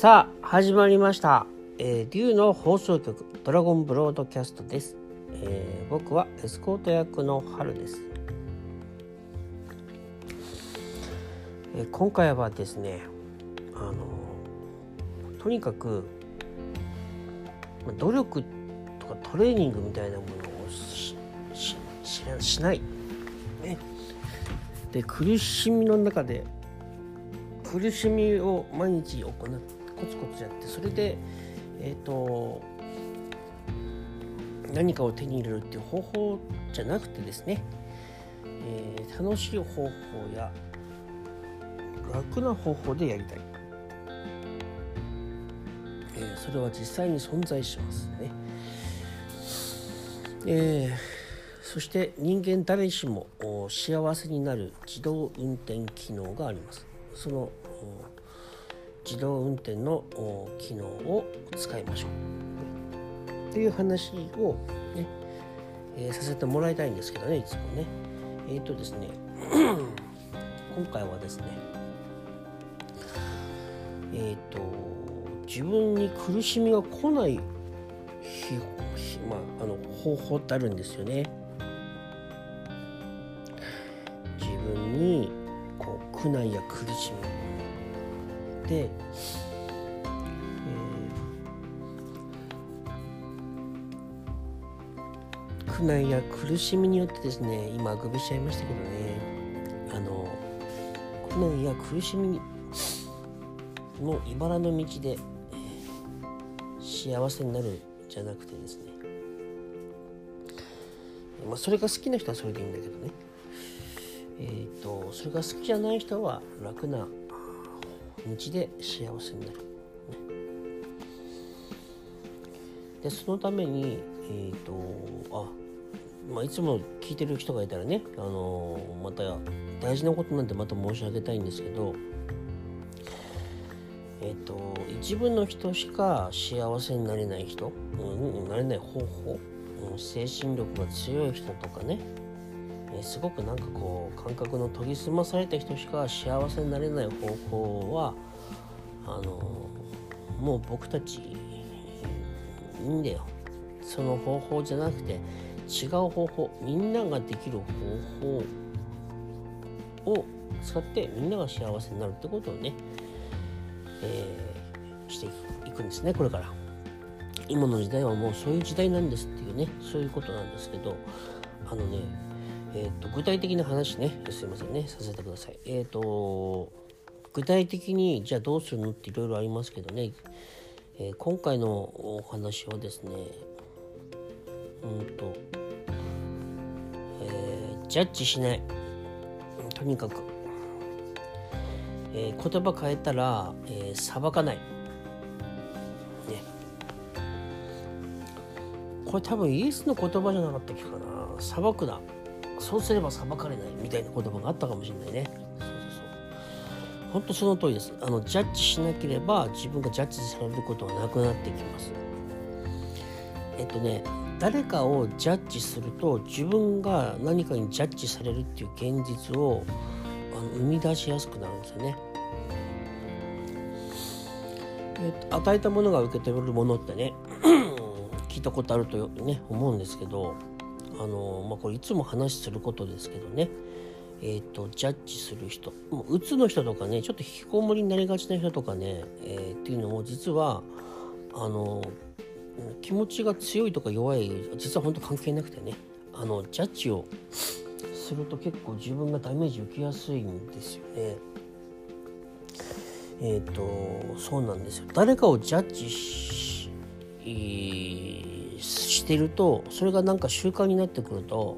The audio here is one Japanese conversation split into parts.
さあ始まりました、えー、竜の放送局ドラゴンブロードキャストです、えー僕はエスコート役の春です、えー今回はですねあのとにかく努力とかトレーニングみたいなものをししししない、ね、で苦しみの中で苦しみを毎日行ってコツコツやってそれでえっ、と何かを手に入れるっていう方法じゃなくてですね、えー楽しい方法や楽な方法でやりたい、えーそれは実際に存在しますね、えーそして人間誰しも幸せになる自動運転機能があります。その自動運転の機能を使いましょう。っていう話をね、えーさせてもらいたいんですけどねいつもね。えっ、とですね 今回はですねえっ、と自分に苦しみが来ない日日まあ、あの方法ってあるんですよね。自分にこう苦難や苦しみ、えー苦難や苦しみによってですね今あくびしちゃいましたけどねあの苦難や苦しみの茨の道で、幸せになるじゃなくてですね。まあそれが好きな人はそれでいいんだけどね。えー、とそれが好きじゃない人は楽な道で幸せになる、ね、でそのためにえっ、とあまあ、いつも聞いてる人がいたらね、あのまた大事なことなんてまた申し上げたいんですけど、えっ、と一部の人しか幸せになれない人、うん、なれない方法、うん、精神力が強い人とかね、えすごくなんかこう感覚の研ぎ澄まされた人しか幸せになれない方法はあのもう僕たちいいんだよ。その方法じゃなくて違う方法みんなができる方法を使ってみんなが幸せになるってことをね、えーしていくんですねこれから。今の時代はもうそういう時代なんですっていうねそういうことなんですけどあのねえー、と具体的な話ね。すいませんね。させてください。えっ、と具体的にじゃあどうするのっていろいろありますけどね、えー今回のお話はですねうんと、えージャッジしない。とにかく、えー言葉変えたら、えー裁かない。ね。これ多分イエスの言葉じゃなかったっけかな。裁くな。そうすれば裁かれないみたいな言葉があったかもしれないね。そうそうそう。本当その通りです。あのジャッジしなければ自分がジャッジされることはなくなってきます。えっとね誰かをジャッジすると自分が何かにジャッジされるっていう現実をあの生み出しやすくなるんですよね。えっと与えたものが受け取れるものってね 聞いたことあるとね思うんですけどあのまあこれいつも話することですけどね。えっ、とジャッジする人。もううつの人とかねちょっと引きこもりになりがちな人とかね、えーっていうのも実はあの気持ちが強いとか弱い実は本当関係なくてね。あのジャッジをすると結構自分がダメージ受けやすいんですよね。えっ、とそうなんですよ。誰かをジャッジしえーしてるとそれがなんか習慣になってくると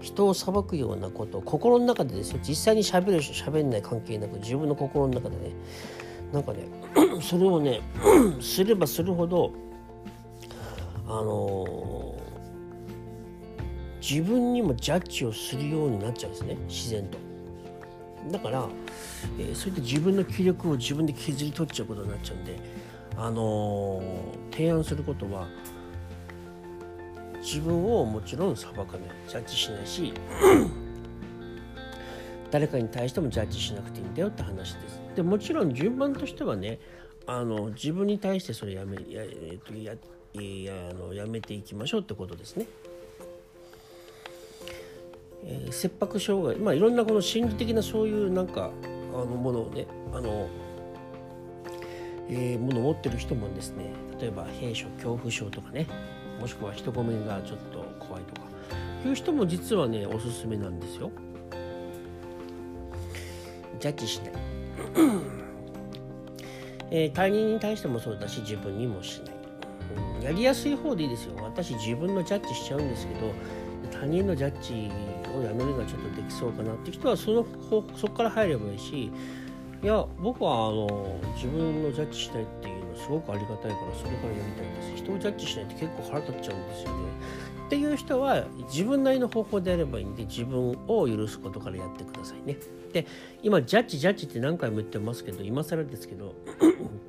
人を裁くようなこと心の中でですよ。実際に喋る人喋んない関係なく自分の心の中でね。なんかね それをね すればするほどあのー自分にもジャッジをするようになっちゃうんですね。自然と。だから、えーそれで自分の気力を自分で削り取っちゃうことになっちゃうんで、あのー提案することは自分をもちろん裁かないジャッジしないし 誰かに対してもジャッジしなくていいんだよって話です。でもちろん順番としてはねあの自分に対してそれやめや,、えー、とややあのやめていきましょうってことですね。えー、切迫障害まあいろんなこの心理的なそういうなんかあのものをねあの、えー、ものを持ってる人もですね例えば閉所恐怖症とかねもしくは人混みがちょっと怖いとか。いう人も実はねおすすめなんですよ。ジャッジしない。えー、他人に対してもそうだし自分にもしない、うん、やりやすい方でいいですよ。私自分のジャッジしちゃうんですけど他人のジャッジをやめるのはちょっとできそうかなって人はそのそこから入ればいいしいや僕はあの自分のジャッジしないっていうのすごくありがたいからそれからやりたいんです。人をジャッジしないって結構腹立っちゃうんですよね。っていう人は自分なりの方法でやればいいんで自分を許すことからやってくださいね。で今ジャッジジャッジって何回も言ってますけど今更ですけど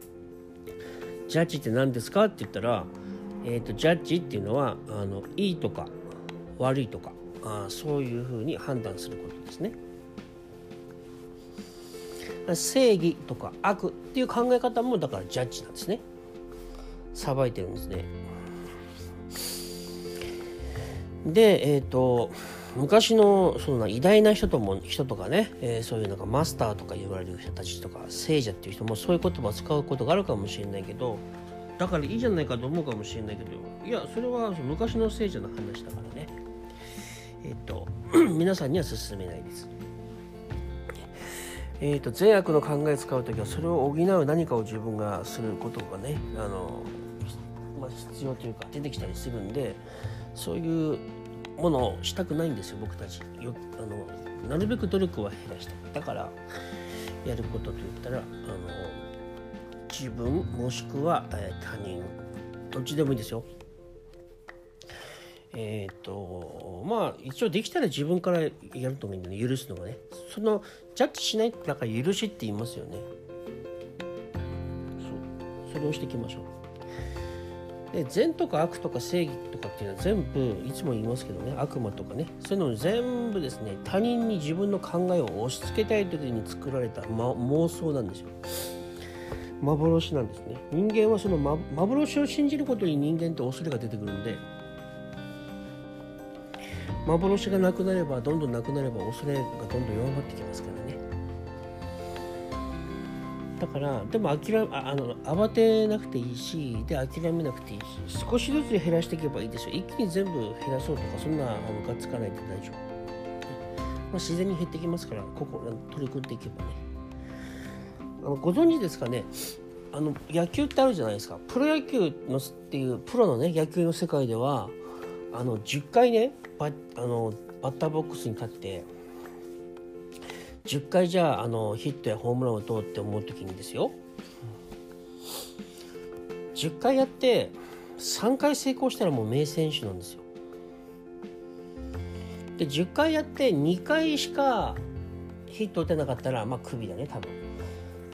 ジャッジって何ですかって言ったら、えーと、ジャッジっていうのはあのいいとか悪いとかあそういうふうに判断することですね。正義とか悪っていう考え方もだからジャッジなんですね。さばいてるんですね。で、えっ、ー、と昔のその偉大な人とも人とかね、えー、そういうなんかマスターとか言われる人たちとか聖者っていう人もそういう言葉を使うことがあるかもしれないけどだからいいじゃないかと思うかもしれないけどいやそれは昔の聖者の話だからねえっ、ー、と皆さんには勧めないです。えーと、善悪の考え使う時はそれを補う何かを自分がすることがねあの、まあ、必要というか出てきたりするんでそういうものをしたくないんですよ僕たち。よあのなるべく努力は減らしただからやることといったらあの自分もしくは、えー、他人。どっちでもいいですよ。えっ、ー、とまあ一応できたら自分からやると思うんでね。許すのがね。そのジャッジしないってだから許しって言いますよね。そう。それをしていきましょう。で善とか悪とか正義とかっていうのは全部いつも言いますけどね。悪魔とかね。そういうのを全部ですね他人に自分の考えを押し付けたい時に作られた、ま、妄想なんですよ。幻なんですね。人間はその、ま、幻を信じることに人間って恐れが出てくるんで幻がなくなればどんどんなくなれば恐れがどんどん弱まってきますからね。だからでも諦めあの慌てなくていいしで諦めなくていいし少しずつ減らしていけばいいですよ。一気に全部減らそうとかそんなあのがっつかないで大丈夫、まあ、自然に減ってきますからここ取り組んでいけばね。あのご存知ですかね？あの野球ってあるじゃないですか。プロ野球のっていうプロのね野球の世界ではあの10回ねバあのバッターボックスに立って10回じゃああのヒットやホームランを打とうって思う時にですよ10回やって3回成功したらもう名選手なんですよ。で10回やって2回しかヒット打てなかったらまあクビだね多分。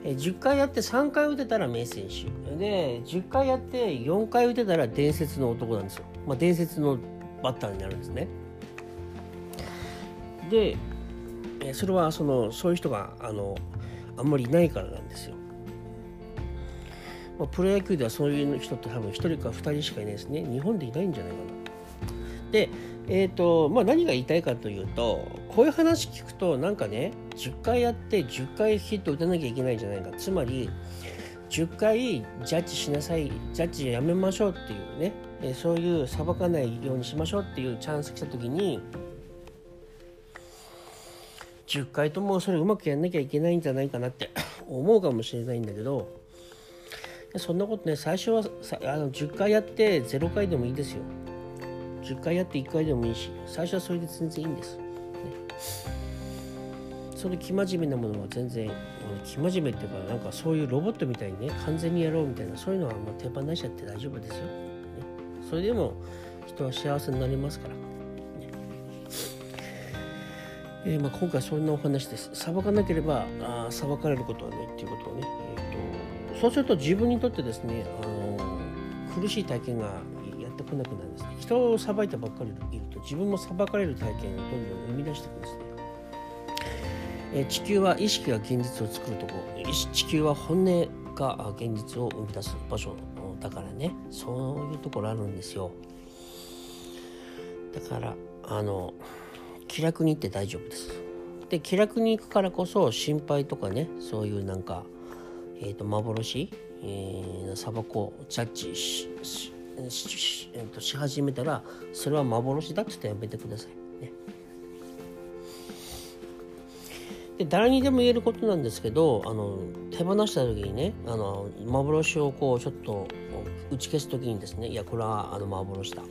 え10回やって3回打てたら名選手で10回やって4回打てたら伝説の男なんですよ。まあ、伝説のバッターになるんですね。でそれはそのそういう人があのあんまりいないからなんですよ。まあ、プロ野球ではそういう人って多分1人か2人しかいないですね。日本でいないんじゃないかな。で、えーとまあ、何が言いたいかというとこういう話聞くとなんかね10回やって10回ヒット打たなきゃいけないんじゃないかつまり10回ジャッジしなさいジャッジやめましょうっていうね。そういう裁かないようにしましょうっていうチャンス来た時に10回ともそれうまくやんなきゃいけないんじゃないかなって 思うかもしれないんだけどそんなことね最初はあの10回やって0回でもいいですよ。10回やって1回でもいいし最初はそれで全然いいんです、その生真面目なものは全然生真面目っていうかなんかそういうロボットみたいにね完全にやろうみたいなそういうのはもう手放しちゃって大丈夫ですよ、ね、それでも人は幸せになりますからねえー、まあ、今回そんなお話です。裁かなければあ裁かれることはないっていうことをね、えーと、そうすると自分にとってですね、あの苦しい体験がやってこなくなるんですね。人を裁いてばっかりいると自分も裁かれる体験をどんどん生み出していくんですね。え、地球は意識が現実を作るとこ。地球は本音が現実を生み出す場所だからね。そういうところあるんですよ。だからあの気楽に行って大丈夫です。で気楽に行くからこそ心配とかねそういうなんか、えーと、幻、えー、砂漠をジャッジししし,、えー、とし始めたらそれは幻だって言ってやめてください。で誰にでも言えることなんですけどあの手放した時にねあの幻をこうちょっと打ち消す時にですねいやこれはあの幻だ。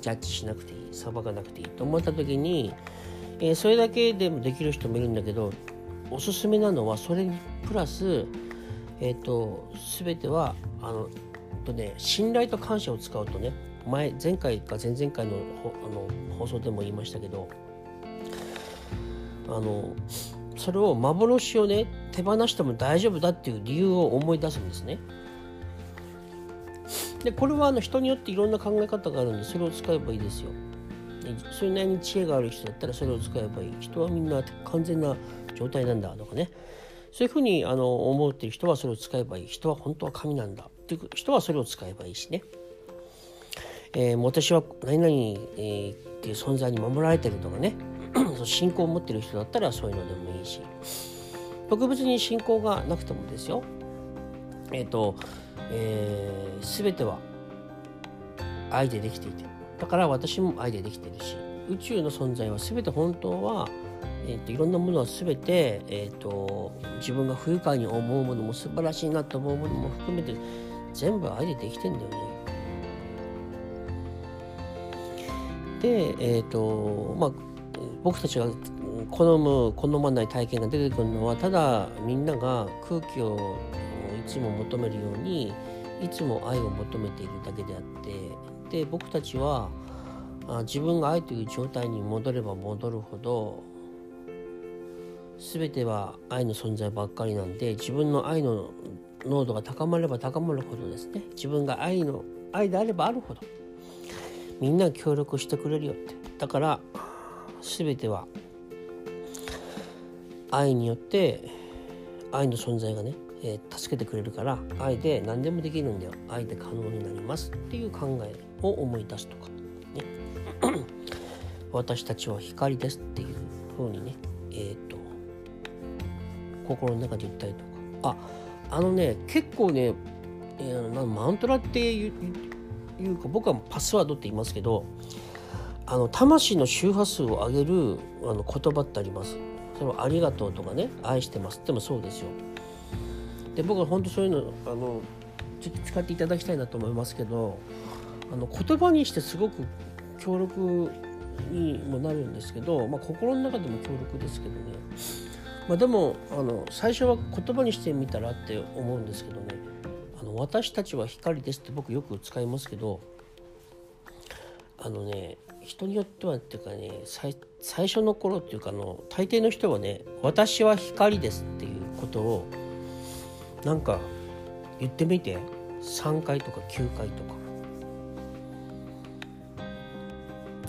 ジャッジしなくていい。裁かなくていいと思った時に、えー、それだけでもできる人もいるんだけどおすすめなのはそれにプラス、えーと、全てはあのと、ね、信頼と感謝を使うとね前前回か前々回のあの放送でも言いましたけどあのそれを幻をね手放しても大丈夫だっていう理由を思い出すんですね。でこれはあの人によっていろんな考え方があるんでそれを使えばいいですよ。それなりに知恵がある人だったらそれを使えばいい。人はみんな完全な状態なんだとかね。そういうふうにあの思っていう人はそれを使えばいい。人は本当は神なんだ。っていう人はそれを使えばいいしね、えー、私は何々、えー、っていう存在に守られてるとかね。その信仰を持ってる人だったらそういうのでもいいし。特別に信仰がなくてもですよ。えっ、ー、と、えー、全ては愛でできていて。だから私も愛でできてるし。宇宙の存在は全て本当は、えーと、いろんなものは全て、えーと、自分が不愉快に思うものも素晴らしいなと思うものも含めて全部愛でできてんだよね。で、えっ、ー、とまあ僕たちが好む好まない体験が出てくるのはただみんなが空気をいつも求めるようにいつも愛を求めているだけであってで僕たちは自分が愛という状態に戻れば戻るほど全ては愛の存在ばっかりなんで自分の愛の濃度が高まれば高まるほどですね。自分が愛の愛であればあるほどみんな協力してくれるよって。だから全ては愛によって愛の存在がね、えー、助けてくれるから愛で何でもできるんだよ。愛で可能になりますっていう考えを思い出すとかね。私たちは光ですっていう風にねえっ、ー、と心の中で言ったりとか。ああのね結構ね、えー、マントラっていうか僕はパスワードって言いますけどあの魂の周波数を上げるあの言葉ってあります。それはありがとうとかね愛してますってもそうですよ。で僕は本当そういうのあの使っていただきたいなと思いますけどあの言葉にしてすごく強力にもなるんですけど、まあ、心の中でも強力ですけどね、まあ、でもあの最初は言葉にしてみたらって思うんですけどねあの私たちは光ですって僕よく使いますけどあのね人によってはっていうかね最初の頃っていうかあの大抵の人はね「私は光です」っていうことをなんか言ってみて3回とか9回とか。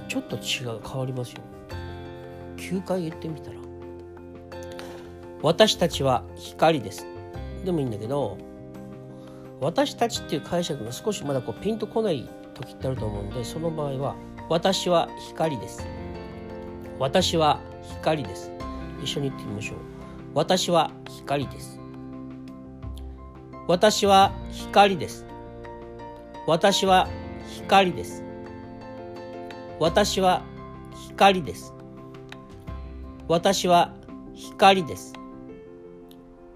ちょっと違う変わりますよ。9回言ってみたら「私たちは光です」でもいいんだけど私たちっていう解釈が少しまだこうピンとこない時ってあると思うんでその場合は私は光です。私は光です。一緒に言ってみましょう。私は光です。私は光です。私は光です。私は光です。私は光です。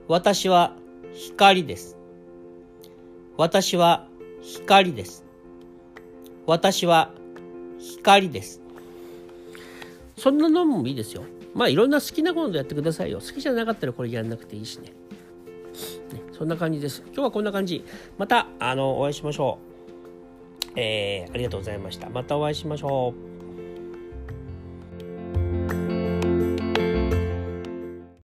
私は光です。私は光です。私は光です。そんなのもいいですよ。まあいろんな好きなことやってくださいよ。好きじゃなかったらこれやんなくていいしね。ねそんな感じです。今日はこんな感じ。またあのお会いしましょう。えー、ありがとうございました。またお会いしましょう。